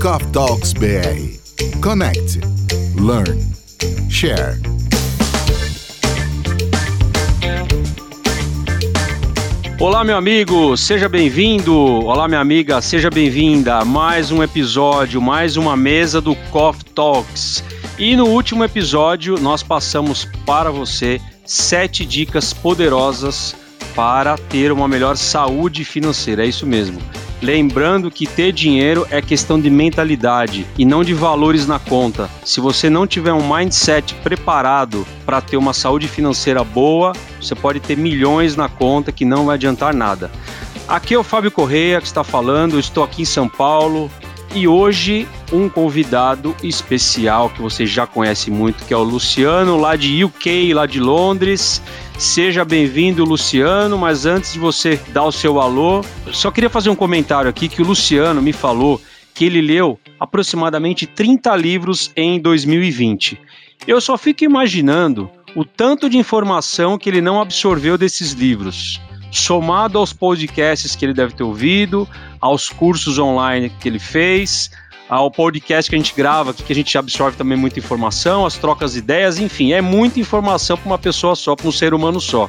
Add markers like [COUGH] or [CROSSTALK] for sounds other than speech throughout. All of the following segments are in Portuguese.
Coffee Talks BR. Connect, learn, share. Olá, meu amigo, seja bem-vindo. Olá, minha amiga, seja bem-vinda. Mais um episódio, mais uma mesa do Coffee Talks. E no último episódio, nós passamos para você sete dicas poderosas para ter uma melhor saúde financeira. É isso mesmo. Lembrando que ter dinheiro é questão de mentalidade e não de valores na conta. Se você não tiver um mindset preparado para ter uma saúde financeira boa, você pode ter milhões na conta que não vai adiantar nada. Aqui é o Fábio Correia que está falando, eu estou aqui em São Paulo e hoje um convidado especial que você já conhece muito, que é o Luciano, lá de UK, lá de Londres. Seja bem-vindo, Luciano, mas antes de você dar o seu alô, só queria fazer um comentário aqui que o Luciano me falou que ele leu aproximadamente 30 livros em 2020. Eu só fico imaginando o tanto de informação que ele não absorveu desses livros, somado aos podcasts que ele deve ter ouvido, aos cursos online que ele fez, ao podcast que a gente grava, que a gente absorve também muita informação, as trocas de ideias, enfim, é muita informação para uma pessoa só, para um ser humano só.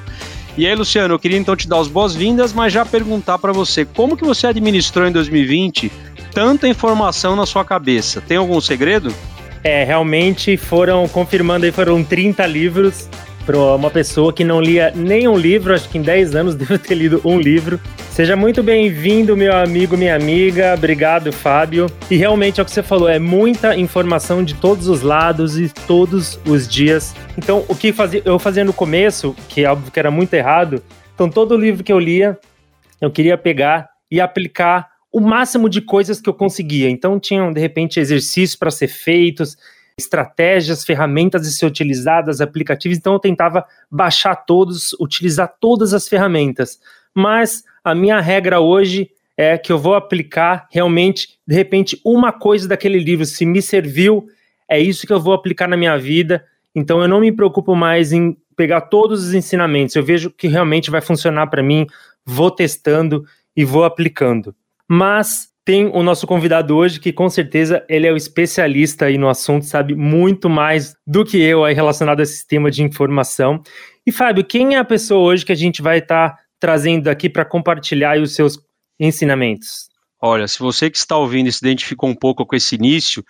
E aí, Luciano, eu queria então te dar as boas-vindas, mas já perguntar para você, como que você administrou em 2020 tanta informação na sua cabeça? Tem algum segredo? É, realmente foram, confirmando aí, foram 30 livros para uma pessoa que não lia nenhum livro, acho que em 10 anos [LAUGHS] devo ter lido um livro. Seja muito bem-vindo, meu amigo, minha amiga. Obrigado, Fábio. E realmente é o que você falou, é muita informação de todos os lados e todos os dias. Então, o que fazia, eu fazia no começo, que é óbvio que era muito errado, então todo livro que eu lia, eu queria pegar e aplicar o máximo de coisas que eu conseguia. Então, tinham, de repente, exercícios para ser feitos, estratégias, ferramentas a ser utilizadas, aplicativos, então eu tentava baixar todos, utilizar todas as ferramentas. Mas a minha regra hoje é que eu vou aplicar realmente, de repente, uma coisa daquele livro, se me serviu, é isso que eu vou aplicar na minha vida. Então eu não me preocupo mais em pegar todos os ensinamentos. Eu vejo que realmente vai funcionar para mim, vou testando e vou aplicando. Mas tem o nosso convidado hoje, que com certeza ele é o especialista aí no assunto, sabe muito mais do que eu aí relacionado a esse sistema de informação. E Fábio, quem é a pessoa hoje que a gente vai estar tá trazendo aqui para compartilhar os seus ensinamentos? Olha, se você que está ouvindo se identificou um pouco com esse início,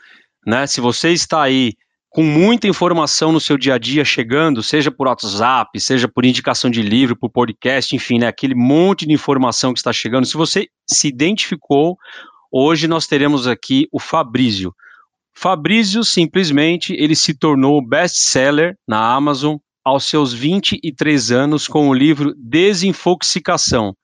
né? Se você está aí com muita informação no seu dia a dia chegando, seja por WhatsApp, seja por indicação de livro, por podcast, enfim, né, aquele monte de informação que está chegando. Se você se identificou, hoje nós teremos aqui o Fabrício. Fabrício simplesmente ele se tornou best-seller na Amazon aos seus 23 anos com o livro Desinfoxicação.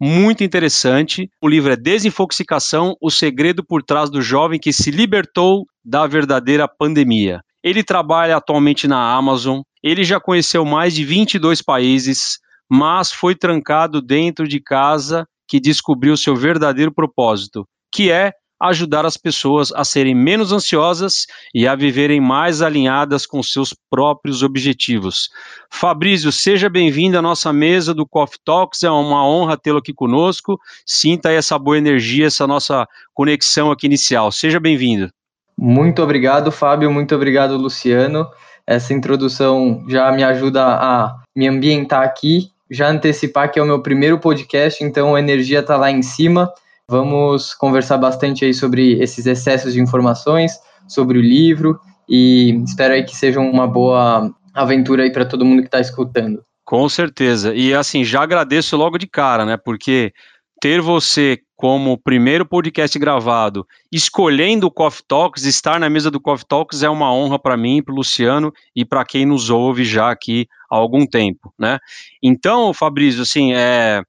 Muito interessante. O livro é Desinfoxicação: O segredo por trás do jovem que se libertou da verdadeira pandemia. Ele trabalha atualmente na Amazon, ele já conheceu mais de 22 países, mas foi trancado dentro de casa que descobriu seu verdadeiro propósito, que é ajudar as pessoas a serem menos ansiosas e a viverem mais alinhadas com seus próprios objetivos. Fabrício, seja bem-vindo à nossa mesa do Coffee Talks, é uma honra tê-lo aqui conosco. Sinta essa boa energia, essa nossa conexão aqui inicial. Seja bem-vindo. Muito obrigado, Fábio. Muito obrigado, Luciano. Essa introdução já me ajuda a me ambientar aqui, já antecipar que é o meu primeiro podcast, então a energia está lá em cima. Vamos conversar bastante aí sobre esses excessos de informações, sobre o livro e espero aí que seja uma boa aventura aí para todo mundo que está escutando. Com certeza. E assim, já agradeço logo de cara, né? Porque ter você como primeiro podcast gravado, escolhendo o Coffee Talks, estar na mesa do Coffee Talks é uma honra para mim, para o Luciano e para quem nos ouve já aqui há algum tempo, né? Então, Fabrício, assim, é,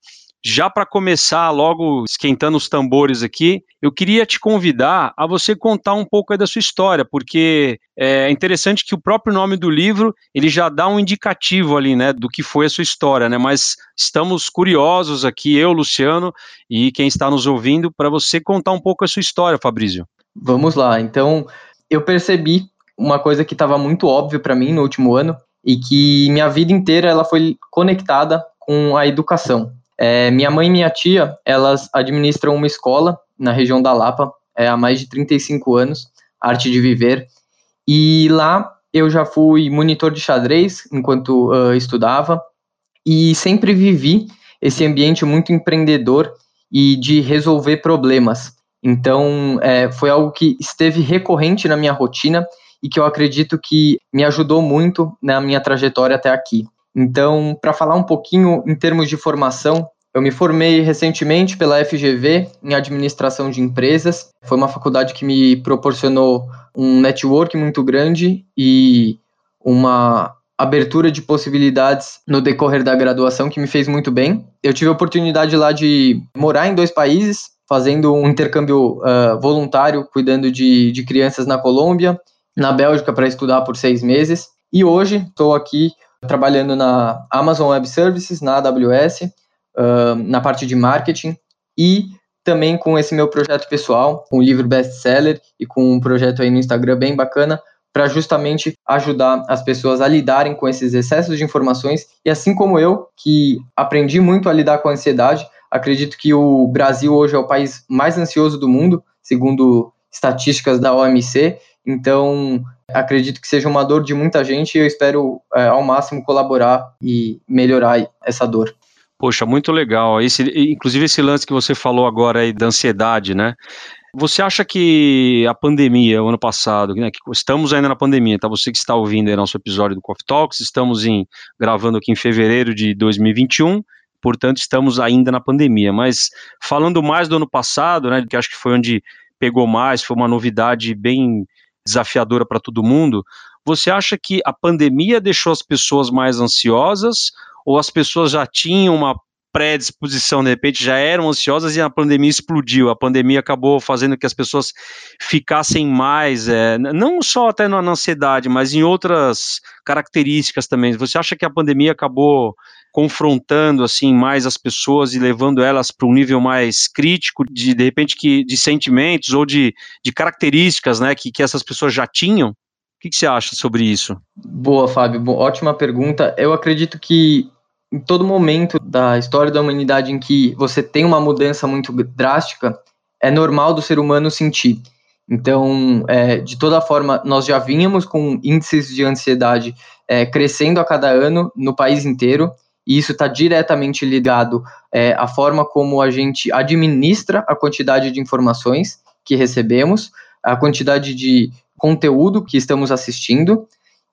já para começar logo esquentando os tambores aqui, eu queria te convidar a você contar um pouco da sua história, porque é interessante que o próprio nome do livro ele já dá um indicativo ali, né, do que foi a sua história, né? Mas estamos curiosos aqui, eu, Luciano, e quem está nos ouvindo, para você contar um pouco a sua história, Fabrício. Vamos lá. Então, eu percebi uma coisa que estava muito óbvia para mim no último ano e que minha vida inteira ela foi conectada com a educação. É, minha mãe e minha tia, elas administram uma escola na região da Lapa, é, há mais de 35 anos, Arte de Viver. E lá eu já fui monitor de xadrez enquanto uh, estudava e sempre vivi esse ambiente muito empreendedor e de resolver problemas. Então, é, foi algo que esteve recorrente na minha rotina e que eu acredito que me ajudou muito na minha trajetória até aqui. Então, para falar um pouquinho em termos de formação, eu me formei recentemente pela FGV em administração de empresas. Foi uma faculdade que me proporcionou um network muito grande e uma abertura de possibilidades no decorrer da graduação que me fez muito bem. Eu tive a oportunidade lá de morar em dois países, fazendo um intercâmbio uh, voluntário, cuidando de, de crianças na Colômbia, na Bélgica para estudar por seis meses. E hoje estou aqui trabalhando na Amazon Web Services, na AWS, uh, na parte de marketing e também com esse meu projeto pessoal, com o livro best-seller e com um projeto aí no Instagram bem bacana, para justamente ajudar as pessoas a lidarem com esses excessos de informações. E assim como eu, que aprendi muito a lidar com a ansiedade, acredito que o Brasil hoje é o país mais ansioso do mundo, segundo estatísticas da OMC. Então, acredito que seja uma dor de muita gente e eu espero é, ao máximo colaborar e melhorar essa dor. Poxa, muito legal. Esse, inclusive esse lance que você falou agora aí da ansiedade, né? Você acha que a pandemia, o ano passado, né, que estamos ainda na pandemia, tá? Você que está ouvindo aí nosso episódio do Coffee Talks, estamos em, gravando aqui em fevereiro de 2021, portanto estamos ainda na pandemia. Mas falando mais do ano passado, né, que acho que foi onde pegou mais, foi uma novidade bem desafiadora para todo mundo. Você acha que a pandemia deixou as pessoas mais ansiosas ou as pessoas já tinham uma predisposição, de repente já eram ansiosas e a pandemia explodiu. A pandemia acabou fazendo que as pessoas ficassem mais, é, não só até na ansiedade, mas em outras características também. Você acha que a pandemia acabou confrontando assim mais as pessoas e levando elas para um nível mais crítico de de repente que de sentimentos ou de, de características, né, que, que essas pessoas já tinham? O que, que você acha sobre isso? Boa, Fábio. Ótima pergunta. Eu acredito que em todo momento da história da humanidade em que você tem uma mudança muito drástica, é normal do ser humano sentir. Então, é, de toda forma, nós já vínhamos com índices de ansiedade é, crescendo a cada ano no país inteiro, e isso está diretamente ligado é, à forma como a gente administra a quantidade de informações que recebemos, a quantidade de conteúdo que estamos assistindo,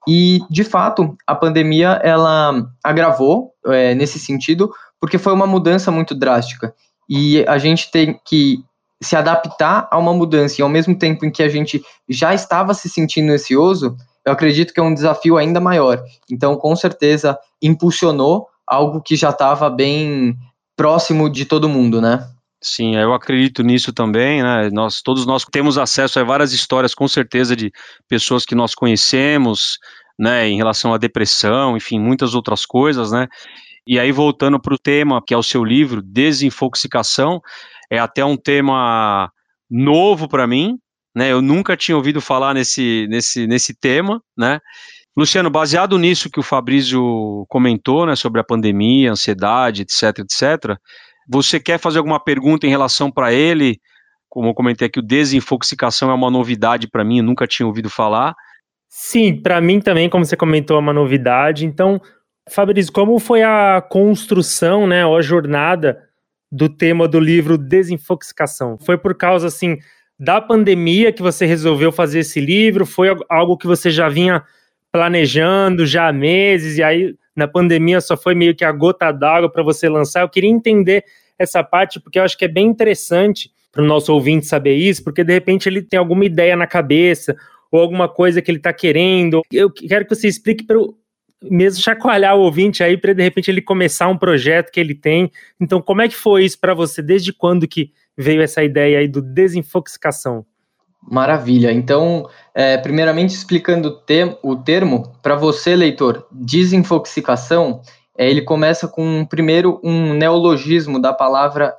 e, de fato, a pandemia ela agravou é, nesse sentido, porque foi uma mudança muito drástica. E a gente tem que se adaptar a uma mudança, e ao mesmo tempo em que a gente já estava se sentindo ansioso, eu acredito que é um desafio ainda maior. Então, com certeza, impulsionou algo que já estava bem próximo de todo mundo, né? Sim, eu acredito nisso também, né? Nós todos nós temos acesso a várias histórias, com certeza, de pessoas que nós conhecemos, né, em relação à depressão, enfim, muitas outras coisas, né? E aí voltando para o tema que é o seu livro, desinfoxicação, é até um tema novo para mim, né? Eu nunca tinha ouvido falar nesse nesse nesse tema, né? Luciano, baseado nisso que o Fabrício comentou, né, sobre a pandemia, ansiedade, etc, etc, você quer fazer alguma pergunta em relação para ele? Como eu comentei aqui, o desinfoxicação é uma novidade para mim, eu nunca tinha ouvido falar. Sim, para mim também, como você comentou, é uma novidade. Então, Fabrício, como foi a construção, né, ou a jornada do tema do livro Desinfoxicação? Foi por causa, assim, da pandemia que você resolveu fazer esse livro? Foi algo que você já vinha planejando já há meses e aí na pandemia só foi meio que a gota d'água para você lançar? Eu queria entender essa parte, porque eu acho que é bem interessante para o nosso ouvinte saber isso, porque de repente ele tem alguma ideia na cabeça ou alguma coisa que ele está querendo. Eu quero que você explique para mesmo chacoalhar o ouvinte aí para de repente ele começar um projeto que ele tem. Então, como é que foi isso para você? Desde quando que veio essa ideia aí do desinfoxicação? Maravilha. Então, é, primeiramente explicando o, te o termo, para você, leitor, desinfoxicação é, ele começa com primeiro um neologismo da palavra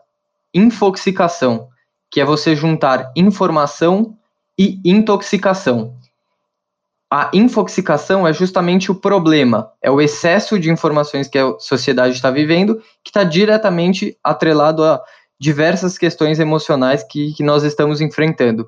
infoxicação, que é você juntar informação e intoxicação. A infoxicação é justamente o problema, é o excesso de informações que a sociedade está vivendo, que está diretamente atrelado a diversas questões emocionais que, que nós estamos enfrentando.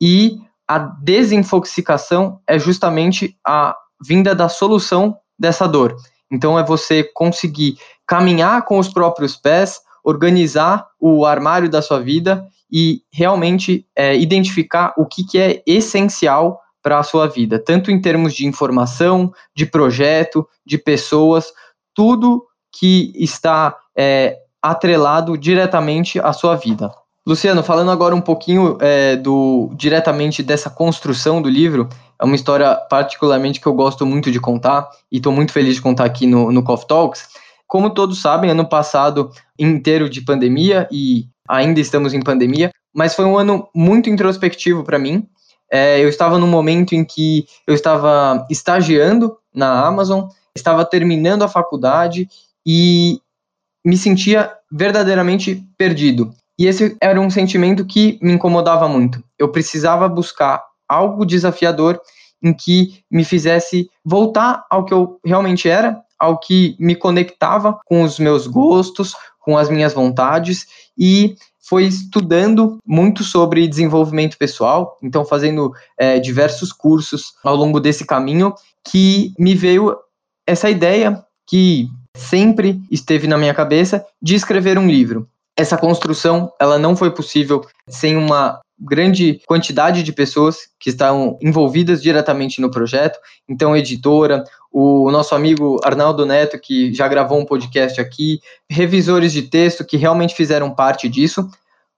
E a desinfoxicação é justamente a vinda da solução dessa dor. Então, é você conseguir caminhar com os próprios pés, organizar o armário da sua vida e realmente é, identificar o que, que é essencial para a sua vida, tanto em termos de informação, de projeto, de pessoas, tudo que está é, atrelado diretamente à sua vida. Luciano, falando agora um pouquinho é, do diretamente dessa construção do livro, é uma história particularmente que eu gosto muito de contar e estou muito feliz de contar aqui no, no Coffee Talks. Como todos sabem, ano passado inteiro de pandemia e ainda estamos em pandemia, mas foi um ano muito introspectivo para mim. É, eu estava num momento em que eu estava estagiando na Amazon, estava terminando a faculdade e me sentia verdadeiramente perdido. E esse era um sentimento que me incomodava muito. Eu precisava buscar algo desafiador em que me fizesse voltar ao que eu realmente era, ao que me conectava com os meus gostos, com as minhas vontades e foi estudando muito sobre desenvolvimento pessoal, então fazendo é, diversos cursos ao longo desse caminho, que me veio essa ideia que sempre esteve na minha cabeça de escrever um livro. Essa construção, ela não foi possível sem uma grande quantidade de pessoas que estão envolvidas diretamente no projeto. Então, editora, o nosso amigo Arnaldo Neto, que já gravou um podcast aqui, revisores de texto que realmente fizeram parte disso.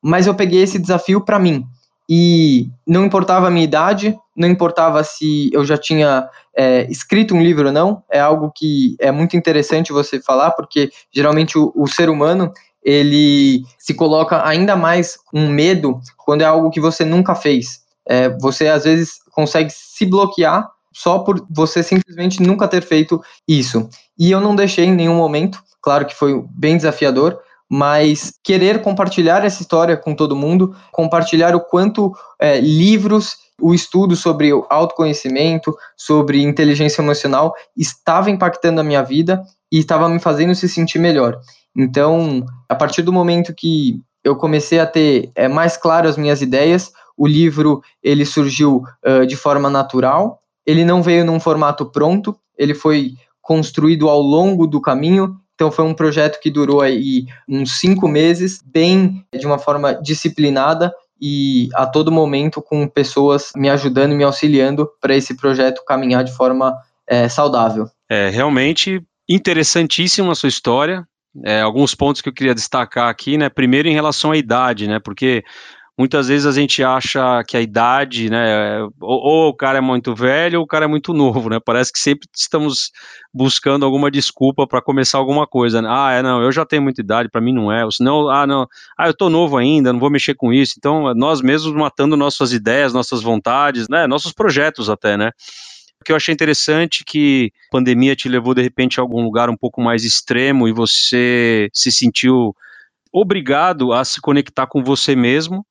Mas eu peguei esse desafio para mim. E não importava a minha idade, não importava se eu já tinha é, escrito um livro ou não, é algo que é muito interessante você falar, porque geralmente o, o ser humano ele se coloca ainda mais um medo quando é algo que você nunca fez. É, você às vezes consegue se bloquear só por você simplesmente nunca ter feito isso. E eu não deixei em nenhum momento, claro que foi bem desafiador, mas querer compartilhar essa história com todo mundo, compartilhar o quanto é, livros, o estudo sobre autoconhecimento, sobre inteligência emocional estava impactando a minha vida e estava me fazendo se sentir melhor. Então, a partir do momento que eu comecei a ter é, mais claro as minhas ideias, o livro ele surgiu uh, de forma natural, ele não veio num formato pronto, ele foi construído ao longo do caminho, então foi um projeto que durou aí uns cinco meses, bem de uma forma disciplinada e a todo momento com pessoas me ajudando e me auxiliando para esse projeto caminhar de forma é, saudável. É realmente interessantíssima a sua história. É, alguns pontos que eu queria destacar aqui, né? Primeiro em relação à idade, né? Porque muitas vezes a gente acha que a idade, né, ou, ou, o cara é muito velho ou o cara é muito novo, né? Parece que sempre estamos buscando alguma desculpa para começar alguma coisa. Né? Ah, é, não, eu já tenho muita idade, para mim não é. Ou senão, ah, não, ah, eu tô novo ainda, não vou mexer com isso. Então, nós mesmos matando nossas ideias, nossas vontades, né, nossos projetos até, né? Que eu achei interessante que a pandemia te levou de repente a algum lugar um pouco mais extremo e você se sentiu obrigado a se conectar com você mesmo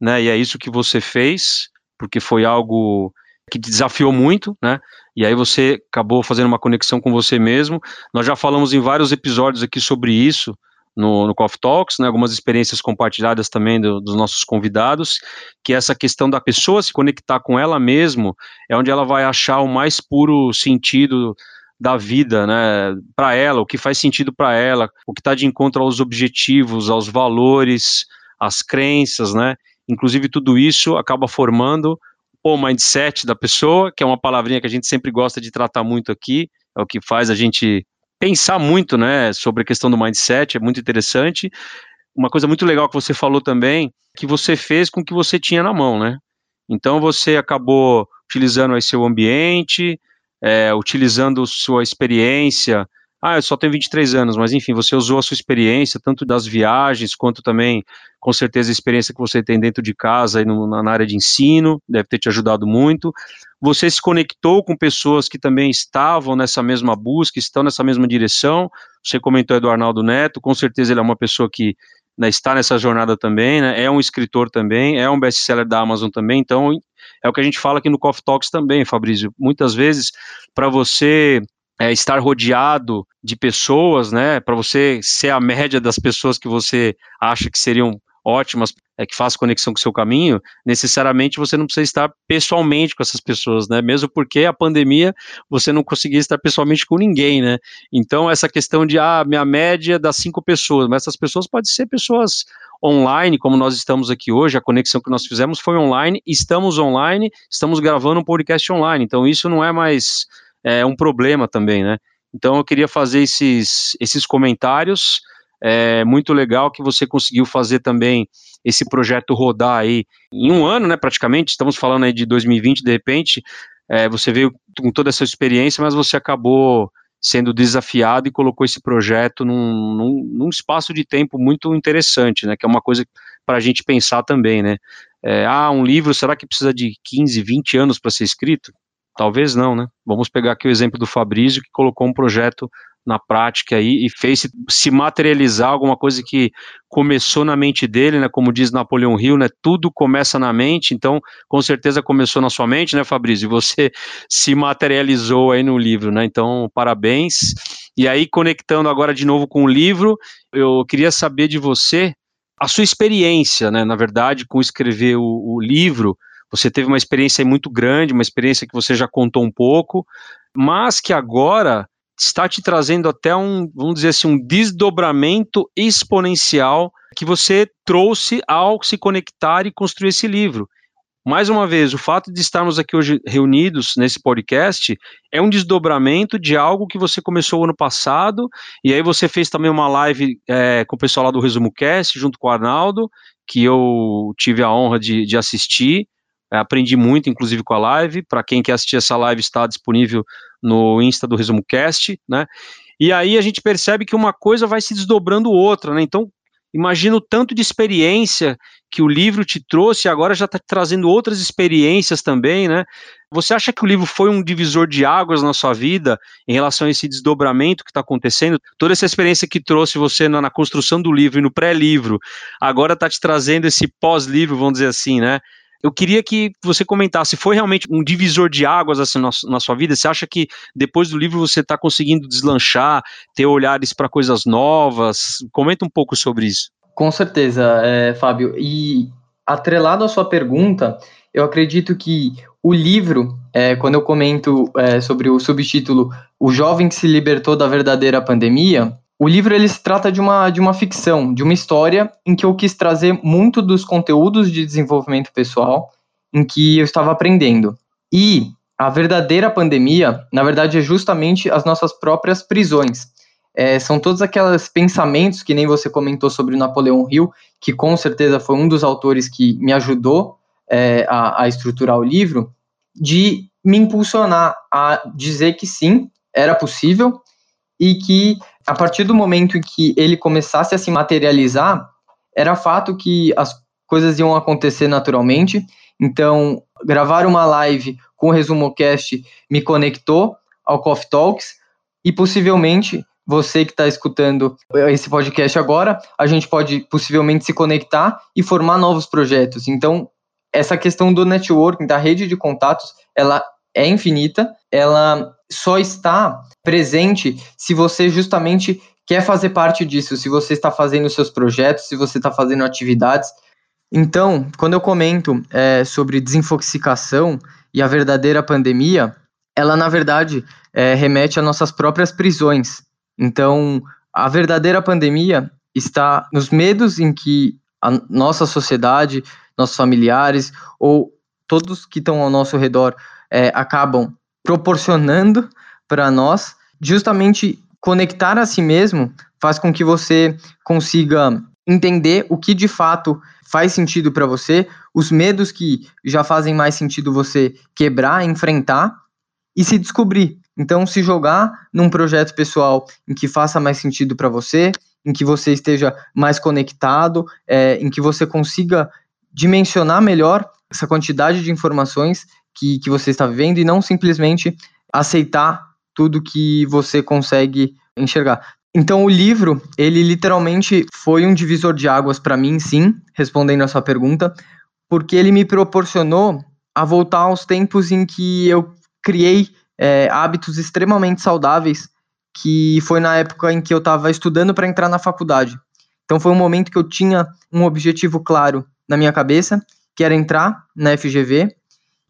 né? E é isso que você fez, porque foi algo que te desafiou muito, né? E aí você acabou fazendo uma conexão com você mesmo. Nós já falamos em vários episódios aqui sobre isso no, no Coffee Talks, né? Algumas experiências compartilhadas também do, dos nossos convidados, que essa questão da pessoa se conectar com ela mesmo é onde ela vai achar o mais puro sentido da vida, né, para ela, o que faz sentido para ela, o que está de encontro aos objetivos, aos valores, às crenças, né? Inclusive, tudo isso acaba formando o mindset da pessoa, que é uma palavrinha que a gente sempre gosta de tratar muito aqui, é o que faz a gente pensar muito, né, sobre a questão do mindset, é muito interessante. Uma coisa muito legal que você falou também, que você fez com o que você tinha na mão, né? Então você acabou utilizando aí seu ambiente, é, utilizando sua experiência, ah, eu só tenho 23 anos, mas enfim, você usou a sua experiência, tanto das viagens, quanto também, com certeza, a experiência que você tem dentro de casa e no, na área de ensino, deve ter te ajudado muito. Você se conectou com pessoas que também estavam nessa mesma busca, estão nessa mesma direção. Você comentou do Arnaldo Neto, com certeza ele é uma pessoa que né, está nessa jornada também, né, é um escritor também, é um best-seller da Amazon também, então é o que a gente fala aqui no Coffee Talks também, Fabrício. Muitas vezes, para você é, estar rodeado de pessoas, né, para você ser a média das pessoas que você acha que seriam ótimas, é, que faz conexão com o seu caminho, necessariamente você não precisa estar pessoalmente com essas pessoas, né? Mesmo porque a pandemia você não conseguia estar pessoalmente com ninguém, né? Então, essa questão de, ah, minha média das cinco pessoas, mas essas pessoas podem ser pessoas online, como nós estamos aqui hoje, a conexão que nós fizemos foi online, estamos online, estamos gravando um podcast online, então isso não é mais é, um problema também, né? Então, eu queria fazer esses, esses comentários é muito legal que você conseguiu fazer também esse projeto rodar aí em um ano, né, praticamente, estamos falando aí de 2020, de repente, é, você veio com toda essa experiência, mas você acabou sendo desafiado e colocou esse projeto num, num, num espaço de tempo muito interessante, né, que é uma coisa para a gente pensar também, né, é, ah, um livro, será que precisa de 15, 20 anos para ser escrito? Talvez não, né? Vamos pegar aqui o exemplo do Fabrício, que colocou um projeto na prática aí e fez se materializar alguma coisa que começou na mente dele, né? Como diz Napoleão Hill, né? Tudo começa na mente, então com certeza começou na sua mente, né, Fabrício? E você [LAUGHS] se materializou aí no livro, né? Então, parabéns. E aí, conectando agora de novo com o livro, eu queria saber de você a sua experiência, né? Na verdade, com escrever o, o livro. Você teve uma experiência muito grande, uma experiência que você já contou um pouco, mas que agora está te trazendo até um, vamos dizer assim, um desdobramento exponencial que você trouxe ao se conectar e construir esse livro. Mais uma vez, o fato de estarmos aqui hoje reunidos nesse podcast é um desdobramento de algo que você começou ano passado, e aí você fez também uma live é, com o pessoal lá do Resumo Cast, junto com o Arnaldo, que eu tive a honra de, de assistir, aprendi muito, inclusive, com a live. Para quem quer assistir essa live, está disponível no Insta do Resumo Cast, né? E aí a gente percebe que uma coisa vai se desdobrando outra, né? Então, imagina o tanto de experiência que o livro te trouxe e agora já está trazendo outras experiências também, né? Você acha que o livro foi um divisor de águas na sua vida em relação a esse desdobramento que está acontecendo? Toda essa experiência que trouxe você na, na construção do livro e no pré-livro, agora está te trazendo esse pós-livro, vamos dizer assim, né? Eu queria que você comentasse, foi realmente um divisor de águas assim na, sua vida? Você acha que depois do livro você está conseguindo deslanchar, ter olhares para coisas novas? Comenta um pouco sobre isso. Com certeza, é, Fábio. E atrelado à sua pergunta, eu acredito que o livro, é, quando eu comento é, sobre o subtítulo O Jovem que se Libertou da Verdadeira Pandemia, o livro ele se trata de uma, de uma ficção, de uma história em que eu quis trazer muito dos conteúdos de desenvolvimento pessoal em que eu estava aprendendo. E a verdadeira pandemia, na verdade, é justamente as nossas próprias prisões. É, são todos aqueles pensamentos que nem você comentou sobre Napoleão Hill, que com certeza foi um dos autores que me ajudou é, a, a estruturar o livro, de me impulsionar a dizer que sim, era possível e que a partir do momento que ele começasse a se materializar, era fato que as coisas iam acontecer naturalmente. Então, gravar uma live com o ResumoCast me conectou ao Coffee Talks e possivelmente você que está escutando esse podcast agora, a gente pode possivelmente se conectar e formar novos projetos. Então, essa questão do networking, da rede de contatos, ela é infinita, ela só está presente se você justamente quer fazer parte disso, se você está fazendo seus projetos, se você está fazendo atividades. Então, quando eu comento é, sobre desinfoxicação e a verdadeira pandemia, ela na verdade é, remete a nossas próprias prisões. Então, a verdadeira pandemia está nos medos em que a nossa sociedade, nossos familiares ou todos que estão ao nosso redor é, acabam proporcionando para nós, justamente conectar a si mesmo faz com que você consiga entender o que de fato faz sentido para você, os medos que já fazem mais sentido você quebrar, enfrentar e se descobrir. Então, se jogar num projeto pessoal em que faça mais sentido para você, em que você esteja mais conectado, é, em que você consiga dimensionar melhor essa quantidade de informações que, que você está vivendo e não simplesmente aceitar tudo que você consegue enxergar. Então o livro, ele literalmente foi um divisor de águas para mim, sim, respondendo a sua pergunta, porque ele me proporcionou a voltar aos tempos em que eu criei é, hábitos extremamente saudáveis, que foi na época em que eu estava estudando para entrar na faculdade. Então foi um momento que eu tinha um objetivo claro na minha cabeça, que era entrar na FGV.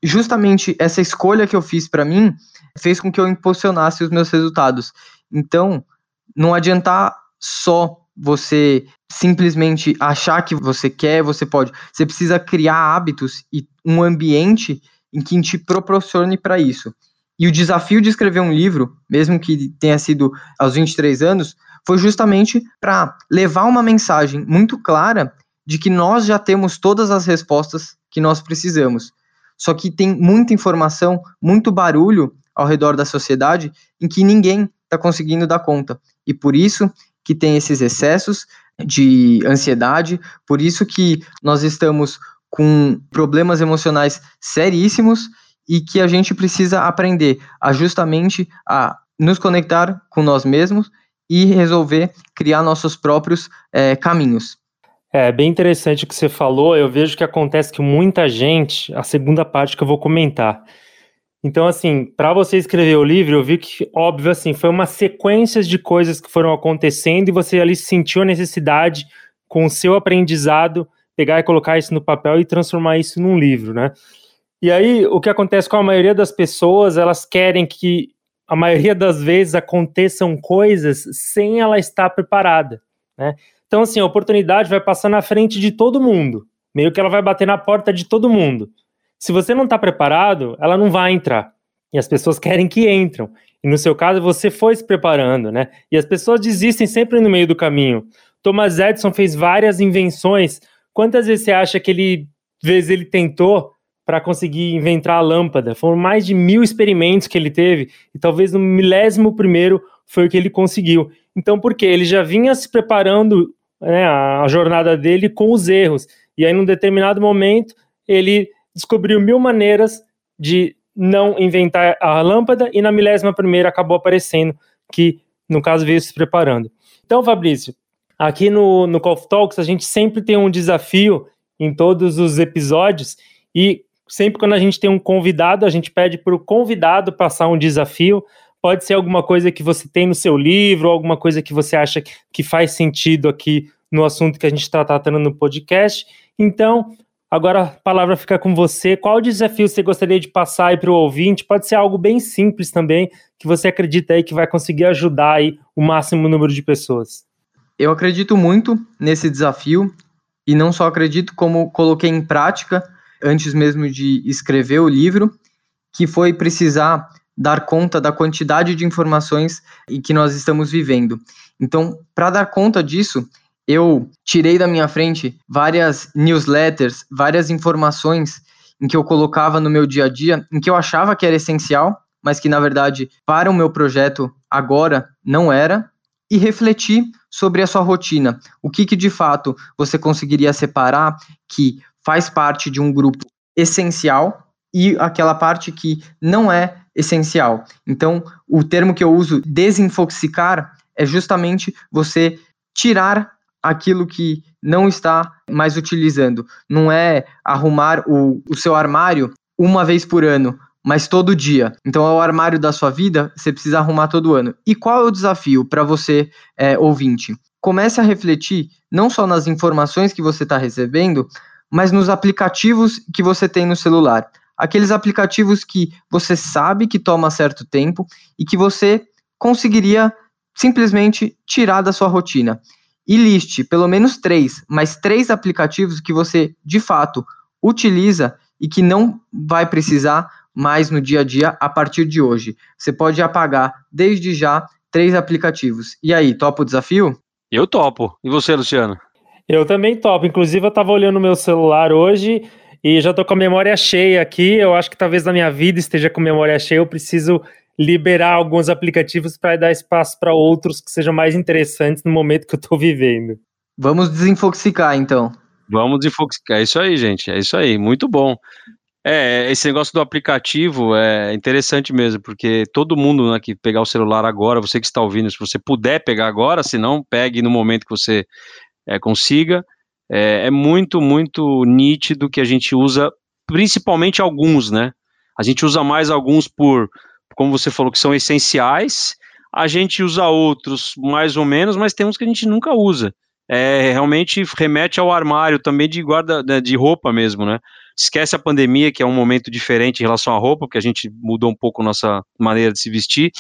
Justamente essa escolha que eu fiz para mim fez com que eu impulsionasse os meus resultados. Então, não adiantar só você simplesmente achar que você quer, você pode. Você precisa criar hábitos e um ambiente em que te proporcione para isso. E o desafio de escrever um livro, mesmo que tenha sido aos 23 anos, foi justamente para levar uma mensagem muito clara de que nós já temos todas as respostas que nós precisamos. Só que tem muita informação, muito barulho ao redor da sociedade em que ninguém está conseguindo dar conta. E por isso que tem esses excessos de ansiedade, por isso que nós estamos com problemas emocionais seríssimos e que a gente precisa aprender a justamente a nos conectar com nós mesmos e resolver criar nossos próprios é, caminhos. É bem interessante o que você falou. Eu vejo que acontece que muita gente, a segunda parte que eu vou comentar. Então, assim, para você escrever o livro, eu vi que, óbvio, assim, foi uma sequência de coisas que foram acontecendo e você ali sentiu a necessidade, com o seu aprendizado, pegar e colocar isso no papel e transformar isso num livro, né? E aí, o que acontece com a maioria das pessoas, elas querem que a maioria das vezes aconteçam coisas sem ela estar preparada, né? Então, assim, a oportunidade vai passar na frente de todo mundo, meio que ela vai bater na porta de todo mundo. Se você não está preparado, ela não vai entrar. E as pessoas querem que entram. E no seu caso, você foi se preparando, né? E as pessoas desistem sempre no meio do caminho. Thomas Edison fez várias invenções. Quantas vezes você acha que ele, vezes ele tentou para conseguir inventar a lâmpada. Foram mais de mil experimentos que ele teve, e talvez no milésimo primeiro foi o que ele conseguiu. Então, por quê? Ele já vinha se preparando né, a, jornada dele com os erros. E aí, num determinado momento, ele descobriu mil maneiras de não inventar a lâmpada, e na milésima primeira acabou aparecendo, que no caso veio se preparando. Então, Fabrício, aqui no, no of Talks, a gente sempre tem um desafio em todos os episódios, e sempre quando a gente tem um convidado, a gente pede para o convidado passar um desafio. Pode ser alguma coisa que você tem no seu livro, alguma coisa que você acha que faz sentido aqui no assunto que a gente está tratando no podcast. Então, agora a palavra fica com você. Qual desafio você gostaria de passar aí para o ouvinte? Pode ser algo bem simples também, que você acredita aí que vai conseguir ajudar aí o máximo número de pessoas. Eu acredito muito nesse desafio e não só acredito, como coloquei em prática antes mesmo de escrever o livro, que foi precisar dar conta da quantidade de informações em que nós estamos vivendo. Então, para dar conta disso, eu tirei da minha frente várias newsletters, várias informações em que eu colocava no meu dia a dia, em que eu achava que era essencial, mas que na verdade para o meu projeto agora não era, e refletir sobre a sua rotina. O que, que de fato você conseguiria separar que faz parte de um grupo essencial e aquela parte que não é essencial. Então, o termo que eu uso, desinfoxicar, é justamente você tirar aquilo que não está mais utilizando. Não é arrumar o, o seu armário uma vez por ano, mas todo dia. Então, é o armário da sua vida, você precisa arrumar todo ano. E qual é o desafio para você, é, ouvinte? Comece a refletir não só nas informações que você está recebendo, mas nos aplicativos que você tem no celular. Aqueles aplicativos que você sabe que toma certo tempo e que você conseguiria simplesmente tirar da sua rotina. E liste pelo menos três, mas três aplicativos que você de fato utiliza e que não vai precisar mais no dia a dia a partir de hoje. Você pode apagar desde já três aplicativos. E aí, topa o desafio? Eu topo. E você, Luciano? Eu também topo. Inclusive, eu tava olhando meu celular hoje e já tô com a memória cheia aqui. Eu acho que talvez na minha vida esteja com memória cheia. Eu preciso liberar alguns aplicativos para dar espaço para outros que sejam mais interessantes no momento que eu tô [LAUGHS] vivendo. Vamos desinfoxicar, então. Vamos desinfoxicar. É isso aí, gente. É isso aí. Muito bom. É, esse negócio do aplicativo é interessante mesmo, porque todo mundo né, que pegar o celular agora, você que está ouvindo, se você puder pegar agora, se não, pegue no momento que você é, consiga. É, é, muito, muito nítido que a gente usa, principalmente alguns, né? A gente usa mais alguns por, como você falou, que são essenciais. A gente usa outros mais ou menos, mas tem uns que a gente nunca usa. É, realmente remete ao armário também de guarda né, de roupa mesmo, né? Esquece a pandemia, que é um momento diferente em relação à roupa, porque a gente mudou um pouco nossa maneira de se vestir,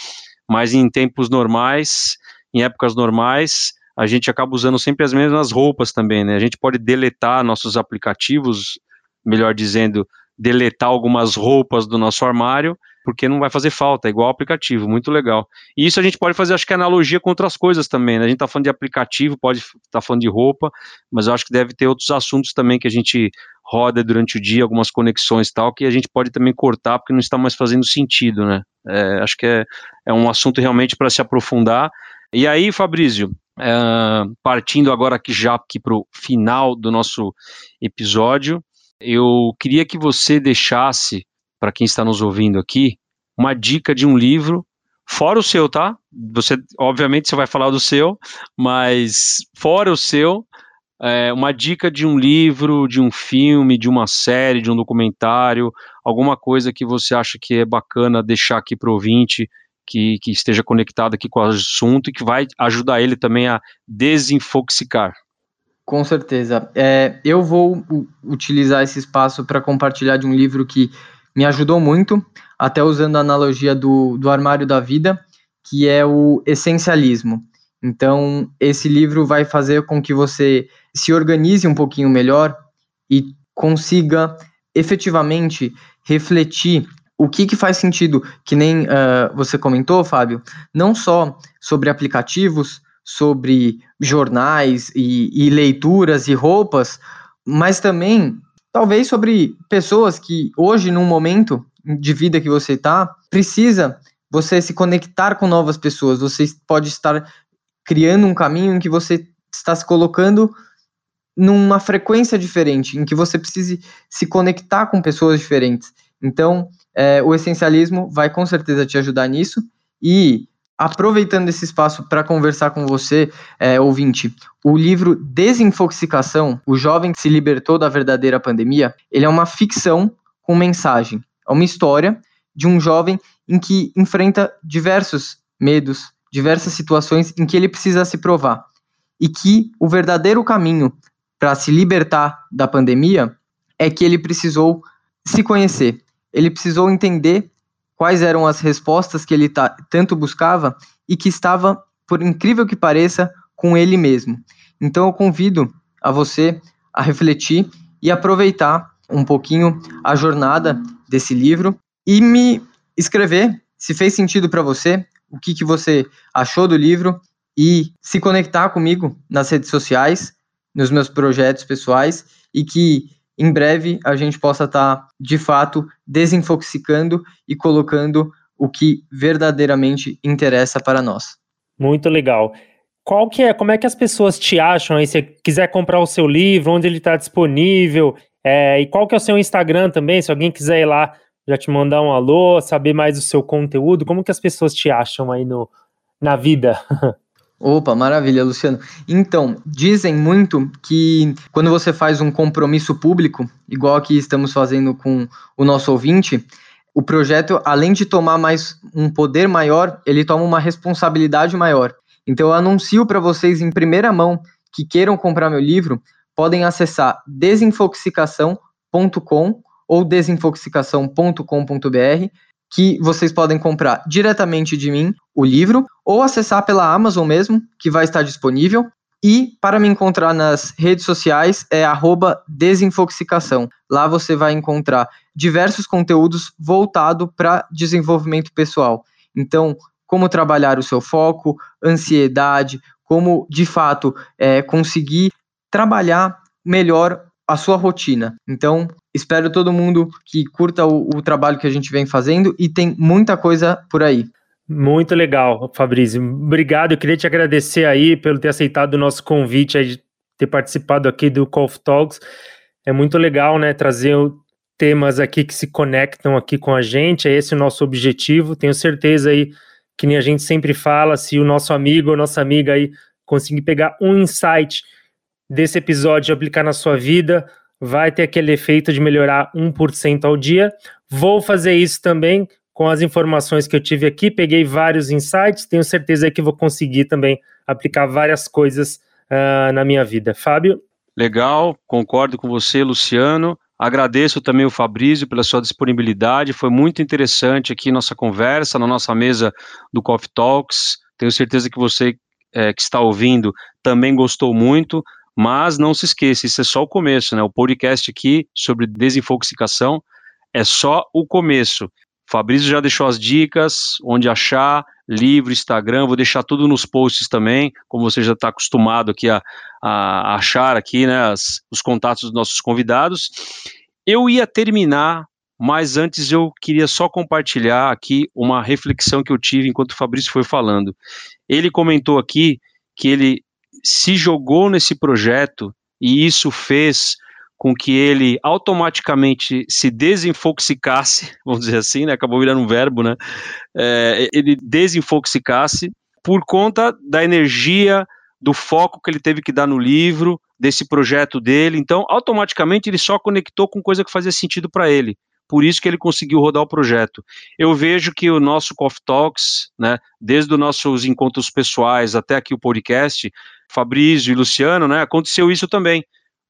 mas em tempos normais, em épocas normais, a gente acaba usando sempre as mesmas roupas também, né? A gente pode deletar nossos aplicativos, melhor dizendo, deletar algumas roupas do nosso armário, porque não vai fazer falta, é igual aplicativo, muito legal. E isso a gente pode fazer, acho que analogia com outras coisas também, né? A gente tá falando de aplicativo, pode estar tá falando de roupa, mas eu acho que deve ter outros assuntos também que a gente roda durante o dia, algumas conexões e tal, que a gente pode também cortar porque não está mais fazendo sentido, né? É, acho que é, é um assunto realmente para se aprofundar. E aí, Fabrício, é, partindo agora aqui já para o final do nosso episódio, eu queria que você deixasse para quem está nos ouvindo aqui uma dica de um livro, fora o seu, tá? Você, obviamente, você vai falar do seu, mas fora o seu, é, uma dica de um livro, de um filme, de uma série, de um documentário, alguma coisa que você acha que é bacana deixar aqui para o ouvinte, que, que esteja conectado aqui com o assunto e que vai ajudar ele também a desinfoxicar. Com certeza. É, eu vou utilizar esse espaço para compartilhar de um livro que me ajudou muito, até usando a analogia do, do armário da vida, que é o essencialismo. Então, esse livro vai fazer com que você se organize um pouquinho melhor e consiga efetivamente refletir o que, que faz sentido, que nem uh, você comentou, Fábio, não só sobre aplicativos, sobre jornais e, e leituras e roupas, mas também talvez sobre pessoas que hoje, num momento de vida que você está, precisa você se conectar com novas pessoas. Você pode estar criando um caminho em que você está se colocando numa frequência diferente, em que você precise se conectar com pessoas diferentes. Então, é, o essencialismo vai com certeza te ajudar nisso. E aproveitando esse espaço para conversar com você, é, ouvinte, o livro Desinfoxicação, O Jovem que se Libertou da Verdadeira Pandemia, ele é uma ficção com mensagem. É uma história de um jovem em que enfrenta diversos medos, diversas situações em que ele precisa se provar. E que o verdadeiro caminho para se libertar da pandemia é que ele precisou se conhecer. Ele precisou entender quais eram as respostas que ele tanto buscava e que estava, por incrível que pareça, com ele mesmo. Então eu convido a você a refletir e aproveitar um pouquinho a jornada desse livro e me escrever se fez sentido para você, o que, que você achou do livro e se conectar comigo nas redes sociais, nos meus projetos pessoais e que em breve a gente possa estar, tá, de fato, desinfoxicando e colocando o que verdadeiramente interessa para nós. Muito legal. Qual que é, como é que as pessoas te acham aí? Se quiser comprar o seu livro, onde ele está disponível, é, e qual que é o seu Instagram também, se alguém quiser ir lá já te mandar um alô, saber mais do seu conteúdo, como que as pessoas te acham aí no, na vida? [LAUGHS] Opa, maravilha, Luciano. Então, dizem muito que quando você faz um compromisso público, igual aqui estamos fazendo com o nosso ouvinte, o projeto, além de tomar mais um poder maior, ele toma uma responsabilidade maior. Então, eu anuncio para vocês em primeira mão que queiram comprar meu livro, podem acessar desinfoxicação.com ou desinfoxicação.com.br que vocês podem comprar diretamente de mim o livro ou acessar pela Amazon mesmo, que vai estar disponível. E para me encontrar nas redes sociais é desinfoxicação. Lá você vai encontrar diversos conteúdos voltados para desenvolvimento pessoal. Então, como trabalhar o seu foco, ansiedade, como de fato é, conseguir trabalhar melhor a sua rotina. Então, espero todo mundo que curta o, o, trabalho que a gente vem fazendo e tem muita coisa por aí. Muito legal, Fabrício. Obrigado. Eu queria te agradecer aí pelo ter aceitado o nosso convite, aí, ter participado aqui do Cof Talks. É muito legal, né, trazer temas aqui que se conectam aqui com a gente. É esse o nosso objetivo. Tenho certeza aí que nem a gente sempre fala, se o nosso amigo ou nossa amiga aí conseguir pegar um insight desse episódio aplicar na sua vida, vai ter aquele efeito de melhorar 1% ao dia. Vou fazer isso também com as informações que eu tive aqui, peguei vários insights, tenho certeza que vou conseguir também aplicar várias coisas uh, na minha vida. Fábio? Legal, concordo com você, Luciano. Agradeço também o Fabrício pela sua disponibilidade. Foi muito interessante aqui nossa conversa na nossa mesa do Coffee Talks. Tenho certeza que você é, que está ouvindo também gostou muito. Mas não se esqueça, isso é só o começo, né? O podcast aqui sobre desinfoxicação é só o começo. Fabrício já deixou as dicas, onde achar, livro, Instagram, vou deixar tudo nos posts também, como você já está acostumado aqui a, a, achar aqui, né, as, os contatos dos nossos convidados. Eu ia terminar, mas antes eu queria só compartilhar aqui uma reflexão que eu tive enquanto o Fabrício foi falando. Ele comentou aqui que ele se jogou nesse projeto e isso fez com que ele automaticamente se desinfoxicasse, [LAUGHS] vamos dizer assim, né? Acabou virando um verbo, né? É, ele desinfoxicasse por conta da energia, do foco que ele teve que dar no livro, desse projeto dele. Então, automaticamente ele só conectou com coisa que fazia sentido para ele. Por isso que ele conseguiu rodar o projeto. Eu vejo que o nosso Coffee Talks, né, desde os nossos encontros pessoais até aqui o podcast, Fabrício e Luciano, né, aconteceu isso também.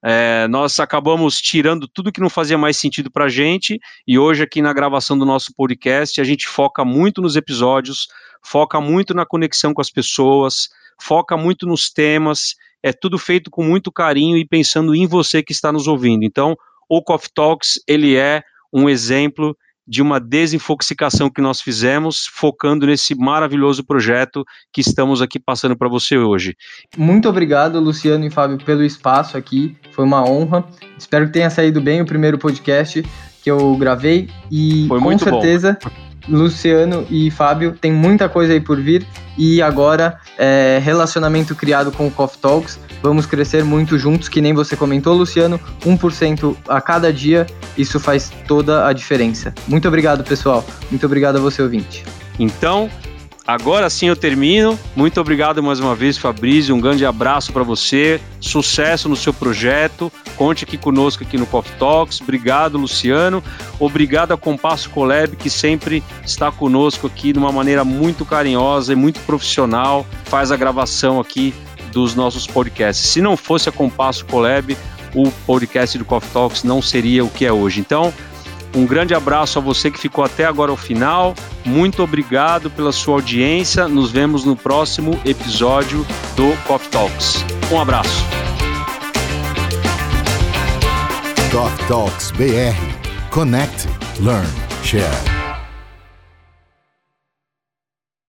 É, nós acabamos tirando tudo que não fazia mais sentido para a gente, e hoje, aqui na gravação do nosso podcast, a gente foca muito nos episódios, foca muito na conexão com as pessoas, foca muito nos temas, é tudo feito com muito carinho e pensando em você que está nos ouvindo. Então, o Coffee Talks, ele é um exemplo de uma desinfoxicação que nós fizemos, focando nesse maravilhoso projeto que estamos aqui passando para você hoje. Muito obrigado, Luciano e Fábio, pelo espaço aqui. Foi uma honra. Espero que tenha saído bem o primeiro podcast que eu gravei e Foi com certeza bom. [LAUGHS] Luciano e Fábio tem muita coisa aí por vir e agora é, relacionamento criado com o Coffee Talks Vamos crescer muito juntos, que nem você comentou, Luciano, 1% a cada dia, isso faz toda a diferença. Muito obrigado, pessoal. Muito obrigado a você, ouvinte. Então, Agora sim eu termino. Muito obrigado mais uma vez, Fabrício. Um grande abraço para você. Sucesso no seu projeto. Conte aqui conosco aqui no Coffee Talks. Obrigado, Luciano. Obrigado a Compasso Colab, que sempre está conosco aqui de uma maneira muito carinhosa e muito profissional. Faz a gravação aqui dos nossos podcasts. Se não fosse a Compasso Collab, o podcast do Coffee Talks não seria o que é hoje. Então, um grande abraço a você que ficou até agora ao final. Muito obrigado pela sua audiência. Nos vemos no próximo episódio do Coffee Talks. Um abraço. Coffee Talks BR. Connect, Learn, Share.